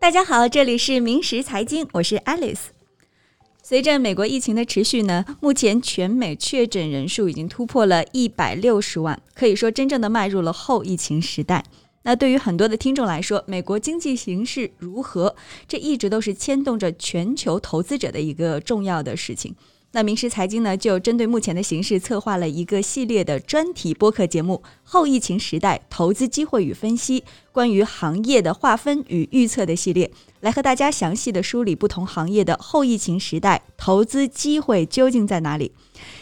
大家好，这里是明时财经，我是 Alice。随着美国疫情的持续呢，目前全美确诊人数已经突破了一百六十万，可以说真正的迈入了后疫情时代。那对于很多的听众来说，美国经济形势如何，这一直都是牵动着全球投资者的一个重要的事情。那明师财经呢，就针对目前的形势，策划了一个系列的专题播客节目《后疫情时代投资机会与分析》，关于行业的划分与预测的系列，来和大家详细的梳理不同行业的后疫情时代投资机会究竟在哪里。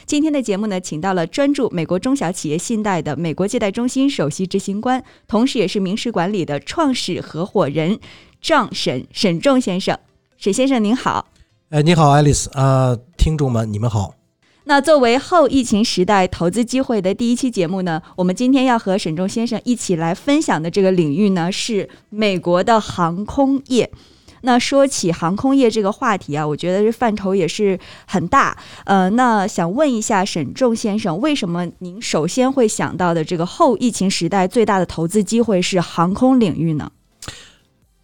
今天的节目呢，请到了专注美国中小企业信贷的美国借贷中心首席执行官，同时也是明师管理的创始合伙人账沈沈仲先生。沈先生您好。哎，你好，爱丽丝啊，听众们，你们好。那作为后疫情时代投资机会的第一期节目呢，我们今天要和沈仲先生一起来分享的这个领域呢，是美国的航空业。那说起航空业这个话题啊，我觉得这范畴也是很大。呃，那想问一下沈仲先生，为什么您首先会想到的这个后疫情时代最大的投资机会是航空领域呢？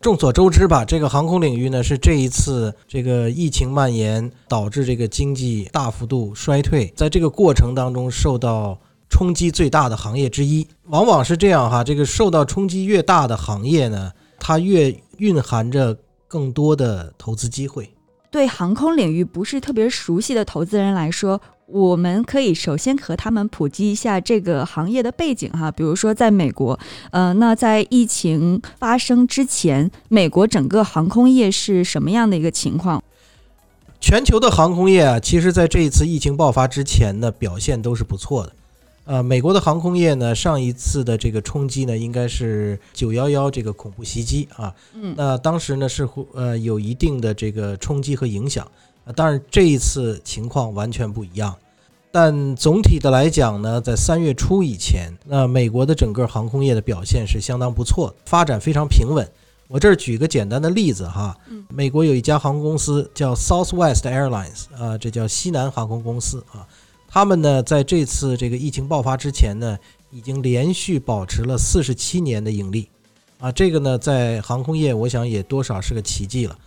众所周知吧，这个航空领域呢是这一次这个疫情蔓延导致这个经济大幅度衰退，在这个过程当中受到冲击最大的行业之一。往往是这样哈，这个受到冲击越大的行业呢，它越蕴含着更多的投资机会。对航空领域不是特别熟悉的投资人来说。我们可以首先和他们普及一下这个行业的背景哈，比如说在美国，呃，那在疫情发生之前，美国整个航空业是什么样的一个情况？全球的航空业啊，其实在这一次疫情爆发之前呢，表现都是不错的。呃，美国的航空业呢，上一次的这个冲击呢，应该是九幺幺这个恐怖袭击啊，嗯，那当时呢是呃有一定的这个冲击和影响。啊，当然这一次情况完全不一样，但总体的来讲呢，在三月初以前，那美国的整个航空业的表现是相当不错的，发展非常平稳。我这儿举个简单的例子哈，美国有一家航空公司叫 Southwest Airlines，啊，这叫西南航空公司啊，他们呢在这次这个疫情爆发之前呢，已经连续保持了四十七年的盈利，啊，这个呢在航空业我想也多少是个奇迹了。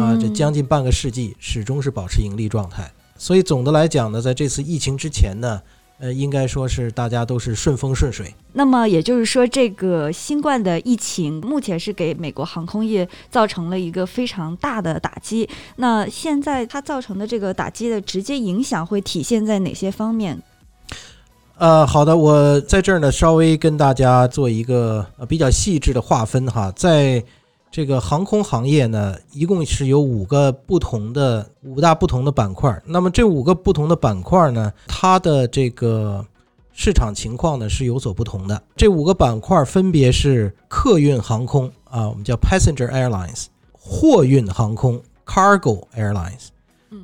啊，这将近半个世纪始终是保持盈利状态，所以总的来讲呢，在这次疫情之前呢，呃，应该说是大家都是顺风顺水。那么也就是说，这个新冠的疫情目前是给美国航空业造成了一个非常大的打击。那现在它造成的这个打击的直接影响会体现在哪些方面？呃，好的，我在这儿呢，稍微跟大家做一个呃比较细致的划分哈，在。这个航空行业呢，一共是有五个不同的五大不同的板块。那么这五个不同的板块呢，它的这个市场情况呢是有所不同的。这五个板块分别是客运航空啊，我们叫 passenger airlines；货运航空 cargo airlines；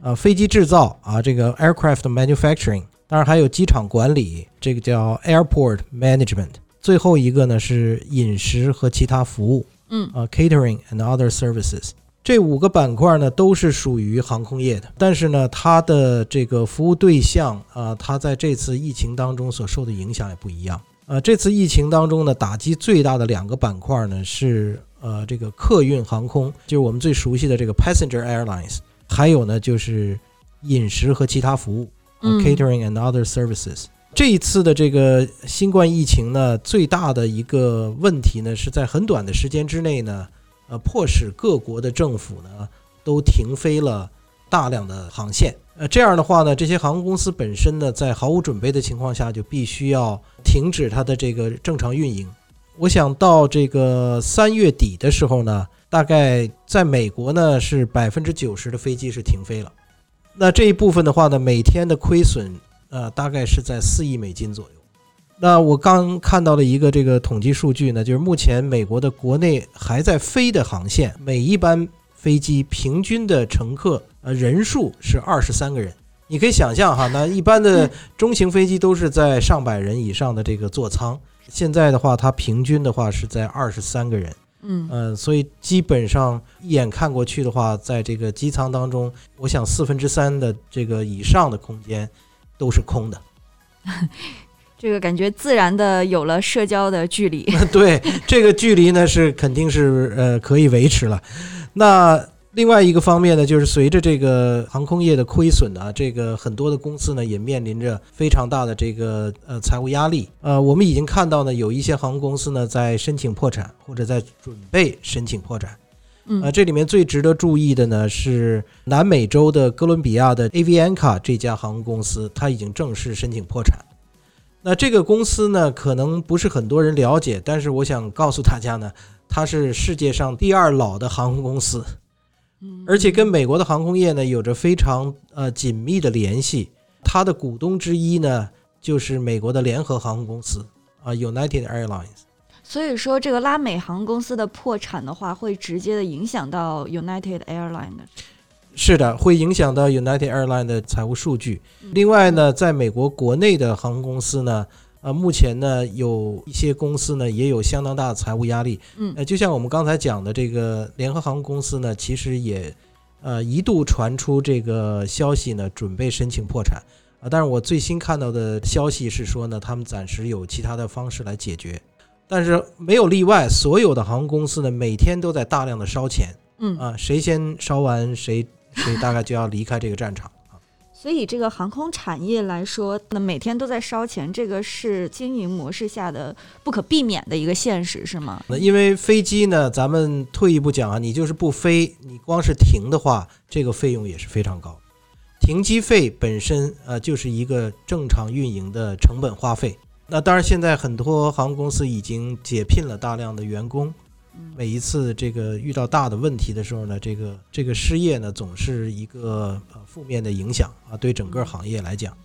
啊，飞机制造啊，这个 aircraft manufacturing；当然还有机场管理，这个叫 airport management；最后一个呢是饮食和其他服务。嗯。啊，catering and other services，这五个板块呢都是属于航空业的，但是呢，它的这个服务对象啊，它在这次疫情当中所受的影响也不一样。呃，这次疫情当中呢，打击最大的两个板块呢是呃这个客运航空，就是我们最熟悉的这个 passenger airlines，还有呢就是饮食和其他服务，catering and other services。这一次的这个新冠疫情呢，最大的一个问题呢，是在很短的时间之内呢，呃，迫使各国的政府呢都停飞了大量的航线。呃，这样的话呢，这些航空公司本身呢，在毫无准备的情况下，就必须要停止它的这个正常运营。我想到这个三月底的时候呢，大概在美国呢，是百分之九十的飞机是停飞了。那这一部分的话呢，每天的亏损。呃，大概是在四亿美金左右。那我刚看到了一个这个统计数据呢，就是目前美国的国内还在飞的航线，每一班飞机平均的乘客呃人数是二十三个人。你可以想象哈，那一般的中型飞机都是在上百人以上的这个座舱，现在的话，它平均的话是在二十三个人。嗯呃，所以基本上一眼看过去的话，在这个机舱当中，我想四分之三的这个以上的空间。都是空的，这个感觉自然的有了社交的距离。对，这个距离呢是肯定是呃可以维持了。那另外一个方面呢，就是随着这个航空业的亏损啊，这个很多的公司呢也面临着非常大的这个呃财务压力。呃，我们已经看到呢，有一些航空公司呢在申请破产或者在准备申请破产。嗯呃，这里面最值得注意的呢是南美洲的哥伦比亚的 Avianca 这家航空公司，它已经正式申请破产。那这个公司呢，可能不是很多人了解，但是我想告诉大家呢，它是世界上第二老的航空公司，而且跟美国的航空业呢有着非常呃紧密的联系。它的股东之一呢，就是美国的联合航空公司啊，United Airlines。所以说，这个拉美航空公司的破产的话，会直接的影响到 United Airlines 的。是的，会影响到 United Airlines 的财务数据。另外呢，在美国国内的航空公司呢，呃，目前呢有一些公司呢也有相当大的财务压力。嗯呃，就像我们刚才讲的这个联合航空公司呢，其实也呃一度传出这个消息呢，准备申请破产啊。但是我最新看到的消息是说呢，他们暂时有其他的方式来解决，但是没有例外，所有的航空公司呢每天都在大量的烧钱嗯，啊，谁先烧完谁谁大概就要离开这个战场啊。所以这个航空产业来说，那每天都在烧钱，这个是经营模式下的不可避免的一个现实，是吗？那因为飞机呢，咱们退一步讲啊，你就是不飞，你光是停的话，这个费用也是非常高。停机费本身呃就是一个正常运营的成本花费。那当然，现在很多航空公司已经解聘了大量的员工。每一次这个遇到大的问题的时候呢，这个这个失业呢，总是一个呃负面的影响啊，对整个行业来讲。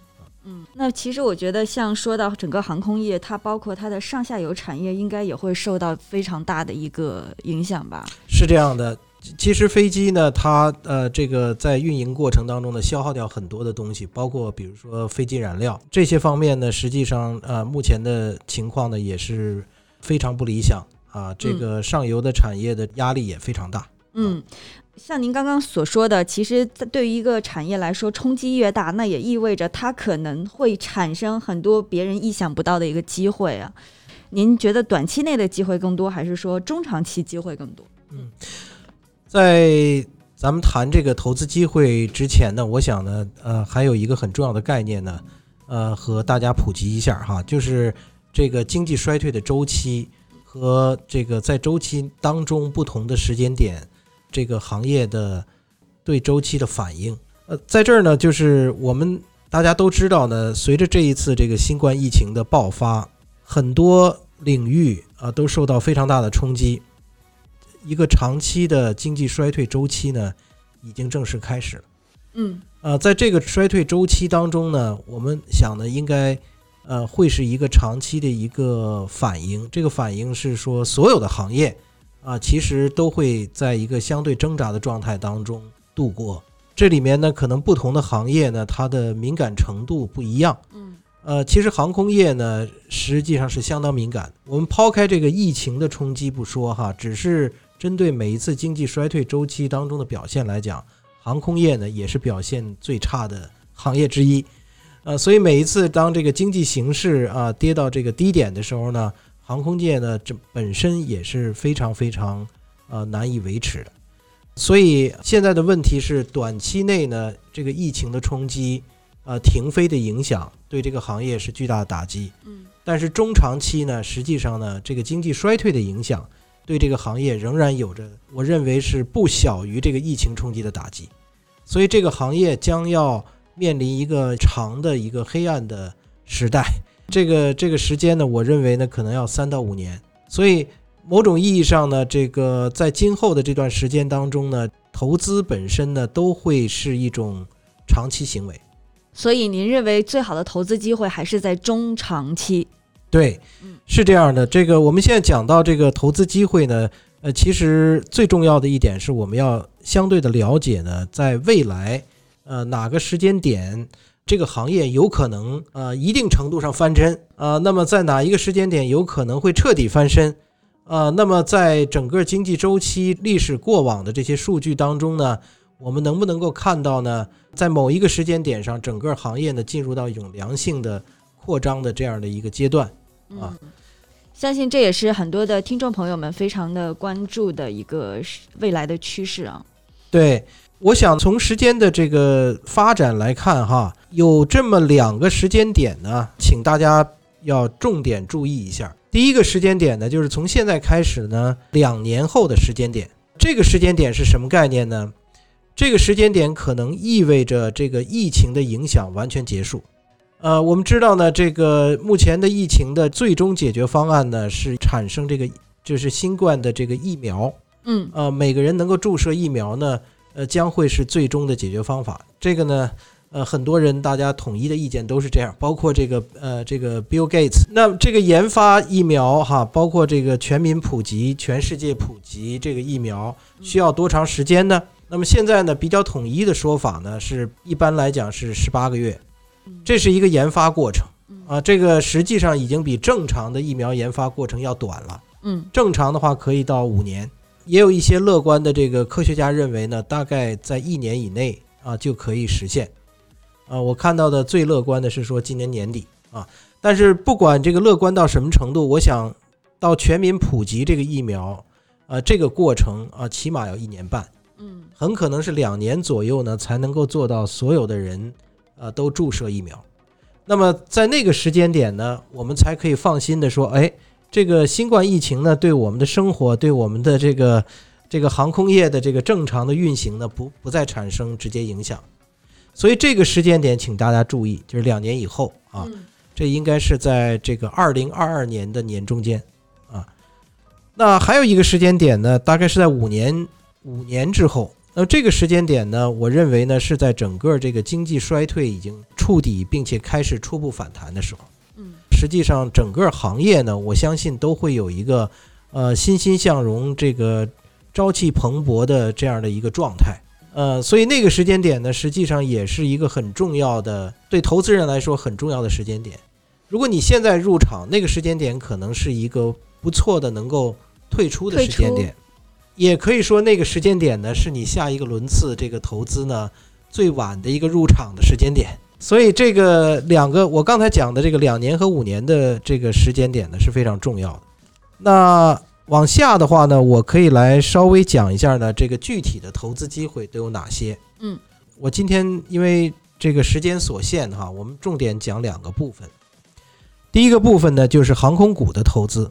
嗯，那其实我觉得，像说到整个航空业，它包括它的上下游产业，应该也会受到非常大的一个影响吧？是这样的，其其实飞机呢，它呃这个在运营过程当中呢，消耗掉很多的东西，包括比如说飞机燃料这些方面呢，实际上呃目前的情况呢也是非常不理想啊，这个上游的产业的压力也非常大。嗯，像您刚刚所说的，其实在对于一个产业来说，冲击越大，那也意味着它可能会产生很多别人意想不到的一个机会啊。您觉得短期内的机会更多，还是说中长期机会更多？在咱们谈这个投资机会之前呢，我想呢，呃，还有一个很重要的概念呢，呃，和大家普及一下哈，就是这个经济衰退的周期和这个在周期当中不同的时间点，这个行业的对周期的反应。呃，在这儿呢，就是我们大家都知道呢，随着这一次这个新冠疫情的爆发，很多领域啊都受到非常大的冲击。一个长期的经济衰退周期呢，已经正式开始了。嗯呃，在这个衰退周期当中呢，我们想呢，应该呃会是一个长期的一个反应。这个反应是说，所有的行业啊、其实都会在一个相对挣扎的状态当中度过。这里面呢，可能不同的行业呢，它的敏感程度不一样。嗯呃，其实航空业呢，实际上是相当敏感。我们抛开这个疫情的冲击不说哈，只是针对每一次经济衰退周期当中的表现来讲，航空业呢也是表现最差的行业之一。呃，所以每一次当这个经济形势啊跌到这个低点的时候呢，航空界呢这本身也是非常非常呃难以维持的。所以现在的问题是，短期内呢这个疫情的冲击。呃，停飞的影响对这个行业是巨大的打击。嗯但是中长期呢，实际上呢，这个经济衰退的影响对这个行业仍然有着，我认为是不小于这个疫情冲击的打击。所以这个行业将要面临一个长的一个黑暗的时代。这个这个时间呢，我认为呢，可能要三到五年。所以某种意义上呢，这个在今后的这段时间当中呢，投资本身呢，都会是一种长期行为。所以您认为最好的投资机会还是在中长期？对嗯，是这样的。这个我们现在讲到这个投资机会呢，呃，其实最重要的一点是我们要相对的了解呢，在未来，呃，哪个时间点这个行业有可能呃一定程度上翻身啊、呃，那么在哪一个时间点有可能会彻底翻身啊、呃，那么在整个经济周期历史过往的这些数据当中呢，我们能不能够看到呢，在某一个时间点上，整个行业呢进入到一种良性的。扩张的这样的一个阶段。啊嗯，相信这也是很多的听众朋友们非常的关注的一个未来的趋势啊。对，我想从时间的这个发展来看，哈，有这么两个时间点呢，请大家要重点注意一下。第一个时间点呢，就是从现在开始呢，两年后的时间点。这个时间点是什么概念呢？这个时间点可能意味着这个疫情的影响完全结束。呃，我们知道呢，这个目前的疫情的最终解决方案呢，是产生这个就是新冠的这个疫苗。嗯呃，每个人能够注射疫苗呢，呃，将会是最终的解决方法。这个呢，呃，很多人大家统一的意见都是这样，包括这个呃这个 Bill Gates。那这个研发疫苗哈，包括这个全民普及、全世界普及这个疫苗需要多长时间呢？那么现在呢，比较统一的说法呢，是一般来讲是十八个月，这是一个研发过程啊。这个实际上已经比正常的疫苗研发过程要短了。嗯正常的话可以到五年，也有一些乐观的这个科学家认为呢，大概在一年以内啊就可以实现。啊，我看到的最乐观的是说今年年底啊，但是不管这个乐观到什么程度，我想到全民普及这个疫苗，啊，这个过程啊，起码要一年半，嗯很可能是两年左右呢才能够做到所有的人呃都注射疫苗。那么在那个时间点呢，我们才可以放心的说，哎，这个新冠疫情呢，对我们的生活，对我们的这个这个航空业的这个正常的运行呢，不不再产生直接影响。所以这个时间点，请大家注意，就是两年以后啊，嗯这应该是在这个二零二二年的年中间啊。那还有一个时间点呢，大概是在五年五年之后。那么这个时间点呢，我认为呢是在整个这个经济衰退已经触底，并且开始初步反弹的时候。嗯实际上，整个行业呢，我相信都会有一个呃欣欣向荣、这个朝气蓬勃的这样的一个状态。呃，所以那个时间点呢，实际上也是一个很重要的，对投资人来说很重要的时间点。如果你现在入场，那个时间点可能是一个不错的能够退出的时间点，也可以说那个时间点呢是你下一个轮次这个投资呢最晚的一个入场的时间点。所以这个两个我刚才讲的这个两年和五年的这个时间点呢是非常重要的。那往下的话呢，我可以来稍微讲一下呢，这个具体的投资机会都有哪些。嗯，我今天因为这个时间所限哈，我们重点讲两个部分。第一个部分呢，就是航空股的投资。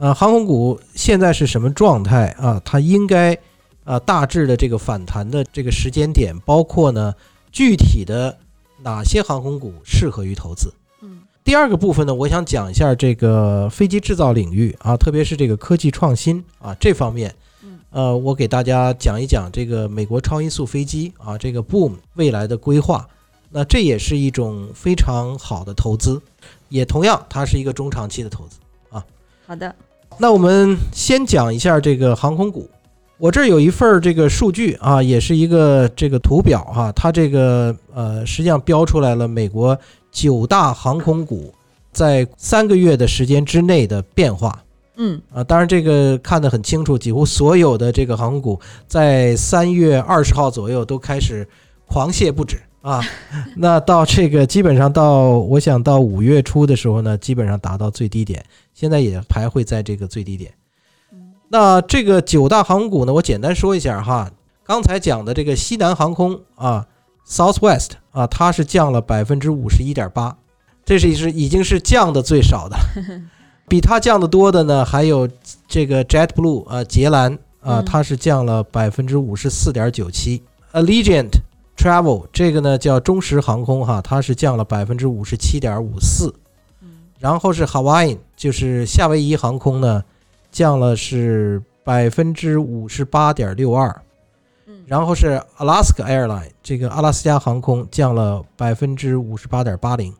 呃，航空股现在是什么状态啊？它应该啊大致的这个反弹的这个时间点，包括呢具体的哪些航空股适合于投资。嗯第二个部分呢，我想讲一下这个飞机制造领域啊，特别是这个科技创新啊这方面嗯。呃，我给大家讲一讲这个美国超音速飞机啊，这个 Boom 未来的规划。那这也是一种非常好的投资，也同样它是一个中长期的投资啊。好的那我们先讲一下这个航空股。我这儿有一份儿这个数据啊，也是一个这个图表哈、它这个呃实际上标出来了美国九大航空股在三个月的时间之内的变化嗯啊。当然这个看得很清楚，几乎所有的这个航空股在三月二十号左右都开始狂泻不止啊。那到这个基本上到我想到五月初的时候呢，基本上达到最低点，现在也徘徊在这个最低点。嗯那这个九大航空股呢，我简单说一下哈。刚才讲的这个西南航空啊，Southwest 啊，它是降了百分之五十一点八，这是是已经是降的最少的。比它降的多的呢，还有这个 JetBlue 啊，捷兰啊，嗯它是降了百分之五十四点九七。Allegiant Travel 这个呢叫中石航空哈，它是降了百分之五十七点五四。嗯然后是 Hawaiian，就是夏威夷航空呢，降了是百分之五十八点六二。嗯然后是 Alaska Airline，这个阿拉斯加航空降了百分之五十八点八零。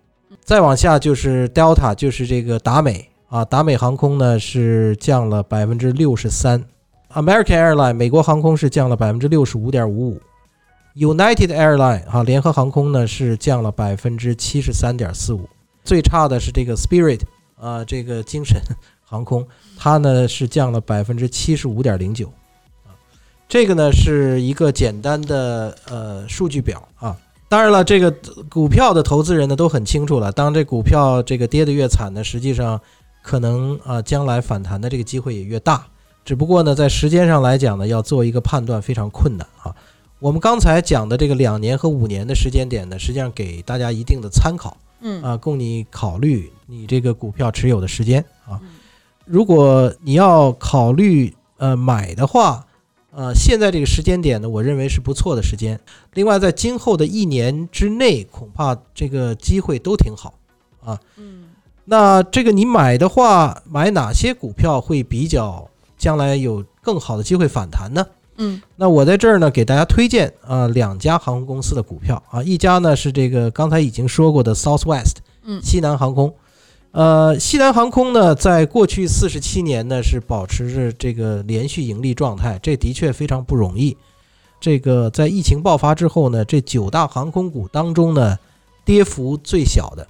再往下就是 Delta，就是这个达美啊，达美航空呢是降了百分之六十三。American Airline 美国航空是降了百分之六十五点五五。United Airline 啊，联合航空呢是降了百分之七十三点四五。最差的是这个 Spirit 啊，这个精神航空，它呢是降了百分之七十五点零九。啊，这个呢是一个简单的呃数据表啊。当然了，这个股票的投资人呢都很清楚了，当这股票这个跌得越惨呢，实际上可能啊将来反弹的这个机会也越大。只不过呢，在时间上来讲呢，要做一个判断非常困难啊。我们刚才讲的这个两年和五年的时间点呢，实际上给大家一定的参考，嗯啊，供你考虑你这个股票持有的时间啊。嗯如果你要考虑呃买的话，呃，现在这个时间点呢，我认为是不错的时间。另外，在今后的一年之内，恐怕这个机会都挺好啊。嗯那这个你买的话，买哪些股票会比较将来有更好的机会反弹呢？嗯那我在这儿呢，给大家推荐啊、两家航空公司的股票啊，一家呢是这个刚才已经说过的 Southwest 嗯西南航空，呃，西南航空呢，在过去四十七年呢是保持着这个连续盈利状态，这的确非常不容易。这个在疫情爆发之后呢，这九大航空股当中呢，跌幅最小的，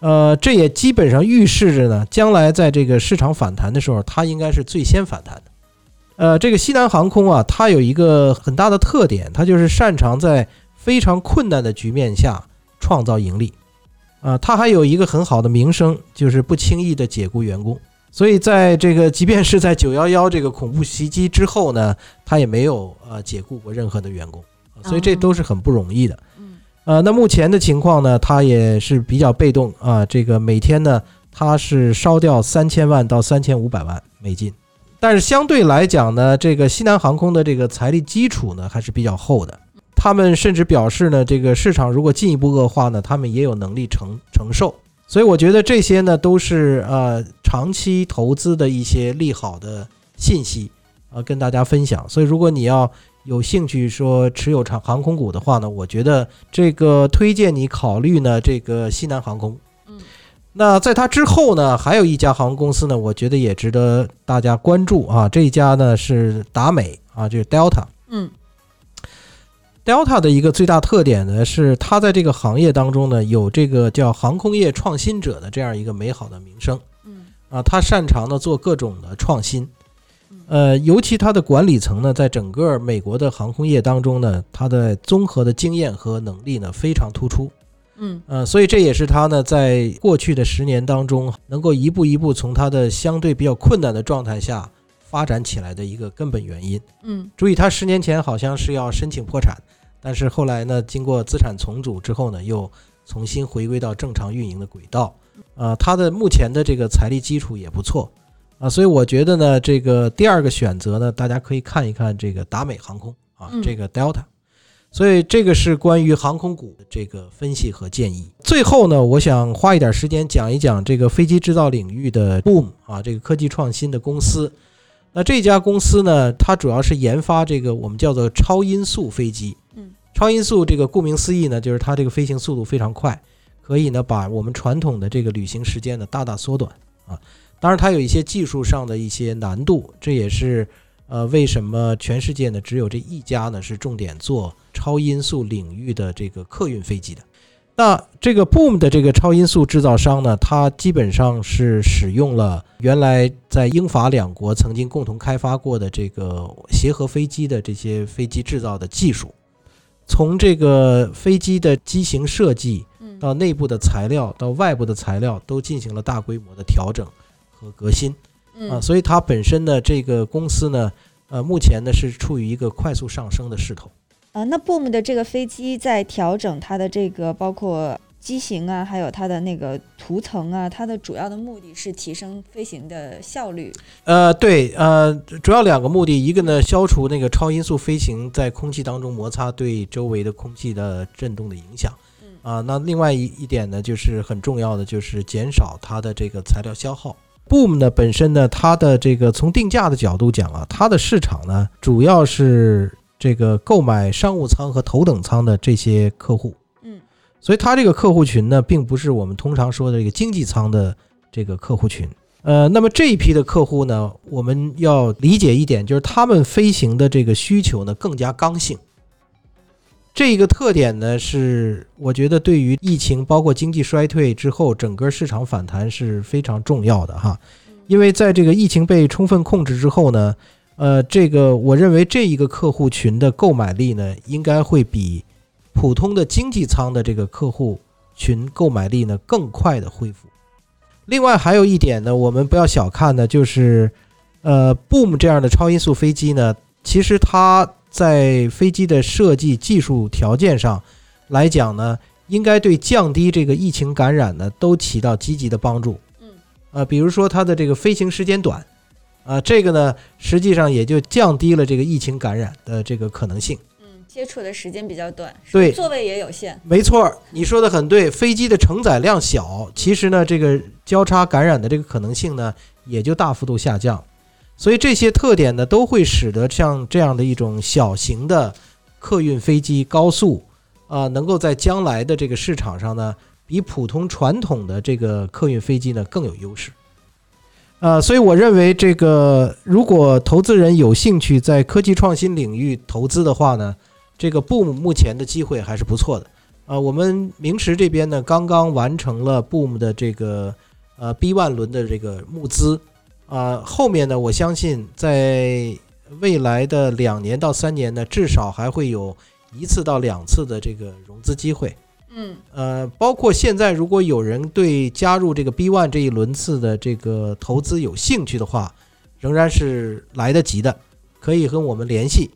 呃，这也基本上预示着呢，将来在这个市场反弹的时候，它应该是最先反弹的。呃，这个西南航空啊，它有一个很大的特点，它就是擅长在非常困难的局面下创造盈利。啊，它还有一个很好的名声，就是不轻易的解雇员工。所以在这个，即便是在九幺幺这个恐怖袭击之后呢，它也没有呃解雇过任何的员工，啊所以这都是很不容易的。嗯呃，那目前的情况呢，它也是比较被动啊。这个每天呢，它是烧掉三千万到三千五百万美金，但是相对来讲呢，这个西南航空的这个财力基础呢还是比较厚的。他们甚至表示呢，这个市场如果进一步恶化呢，他们也有能力承承受。所以我觉得这些呢都是呃长期投资的一些利好的信息，呃跟大家分享。所以如果你要有兴趣说持有长航空股的话呢，我觉得这个推荐你考虑呢这个西南航空。嗯那在它之后呢，还有一家航空公司呢，我觉得也值得大家关注啊。这一家呢是达美啊，就是 Delta。嗯 Delta 的一个最大特点呢，是它在这个行业当中呢，有这个叫航空业创新者的这样一个美好的名声嗯啊。它擅长呢做各种的创新嗯，呃，尤其它的管理层呢，在整个美国的航空业当中呢，它的综合的经验和能力呢非常突出。嗯呃，所以这也是他呢在过去的十年当中，能够一步一步从他的相对比较困难的状态下发展起来的一个根本原因。嗯注意，他十年前好像是要申请破产，但是后来呢，经过资产重组之后呢，又重新回归到正常运营的轨道。呃，他的目前的这个财力基础也不错啊，所以我觉得呢，这个第二个选择呢，大家可以看一看这个达美航空啊嗯，这个 Delta。所以这个是关于航空股的这个分析和建议。最后呢，我想花一点时间讲一讲这个飞机制造领域的 Boom 啊，这个科技创新的公司。那这家公司呢，它主要是研发这个我们叫做超音速飞机。嗯，超音速这个顾名思义呢，就是它这个飞行速度非常快，可以呢把我们传统的这个旅行时间呢大大缩短啊。当然，它有一些技术上的一些难度，这也是呃为什么全世界呢只有这一家呢是重点做超音速领域的这个客运飞机的。那这个 Boom 的这个超音速制造商呢，它基本上是使用了原来在英法两国曾经共同开发过的这个协和飞机的这些飞机制造的技术，从这个飞机的机型设计嗯到内部的材料到外部的材料都进行了大规模的调整和革新啊，嗯所以它本身的这个公司呢，呃，目前呢是处于一个快速上升的势头。啊，那 Boom 的这个飞机在调整它的这个包括机型啊，还有它的那个涂层啊，它的主要的目的是提升飞行的效率。呃，对，呃，主要两个目的，一个呢，消除那个超音速飞行在空气当中摩擦对周围的空气的震动的影响，嗯啊，那另外一一点呢，就是很重要的，就是减少它的这个材料消耗。Boom 呢本身呢，它的这个从定价的角度讲啊，它的市场呢主要是这个购买商务舱和头等舱的这些客户，嗯所以它这个客户群呢，并不是我们通常说的这个经济舱的这个客户群。呃，那么这一批的客户呢，我们要理解一点，就是他们飞行的这个需求呢更加刚性。这一个特点呢，是我觉得对于疫情包括经济衰退之后整个市场反弹是非常重要的哈。因为在这个疫情被充分控制之后呢，呃，这个我认为这一个客户群的购买力呢，应该会比普通的经济舱的这个客户群购买力呢更快的恢复。另外还有一点呢，我们不要小看呢，就是呃，Boom 这样的超音速飞机呢，其实它在飞机的设计技术条件上来讲呢，应该对降低这个疫情感染呢都起到积极的帮助。嗯，呃，比如说它的这个飞行时间短，啊，这个呢实际上也就降低了这个疫情感染的这个可能性。嗯，接触的时间比较短，对座位也有限。没错儿，你说的很对。飞机的承载量小，其实呢，这个交叉感染的这个可能性呢，也就大幅度下降。所以这些特点呢，都会使得像这样的一种小型的客运飞机高速啊、能够在将来的这个市场上呢，比普通传统的这个客运飞机呢更有优势。呃，所以我认为这个如果投资人有兴趣在科技创新领域投资的话呢，这个 Boom 目前的机会还是不错的。呃，我们明石这边呢，刚刚完成了 Boom 的这个呃 B 万轮的这个募资，啊、后面呢，我相信在未来的两年到三年呢，至少还会有一次到两次的这个融资机会。嗯呃，包括现在如果有人对加入这个 B One 这一轮次的这个投资有兴趣的话，仍然是来得及的，可以和我们联系。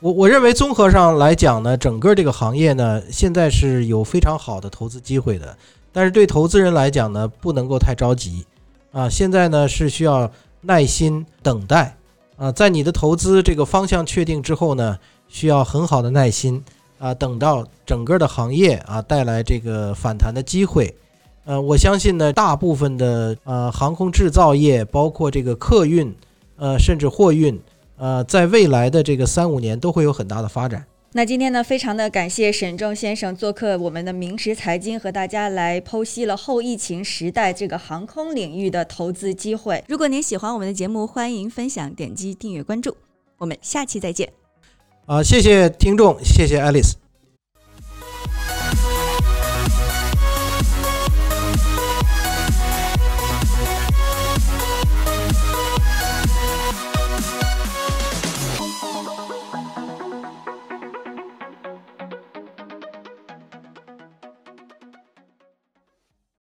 我我认为综合上来讲呢，整个这个行业呢，现在是有非常好的投资机会的，但是对投资人来讲呢，不能够太着急啊。现在呢是需要耐心等待啊，在你的投资这个方向确定之后呢，需要很好的耐心。啊，等到整个的行业啊带来这个反弹的机会，呃，我相信呢，大部分的呃航空制造业，包括这个客运，呃，甚至货运，呃，在未来的这个三五年都会有很大的发展。那今天呢，非常的感谢沈仲先生做客我们的明石财经，和大家来剖析了后疫情时代这个航空领域的投资机会。如果您喜欢我们的节目，欢迎分享、点击订阅、关注。我们下期再见。啊，谢谢听众，谢谢 Alice。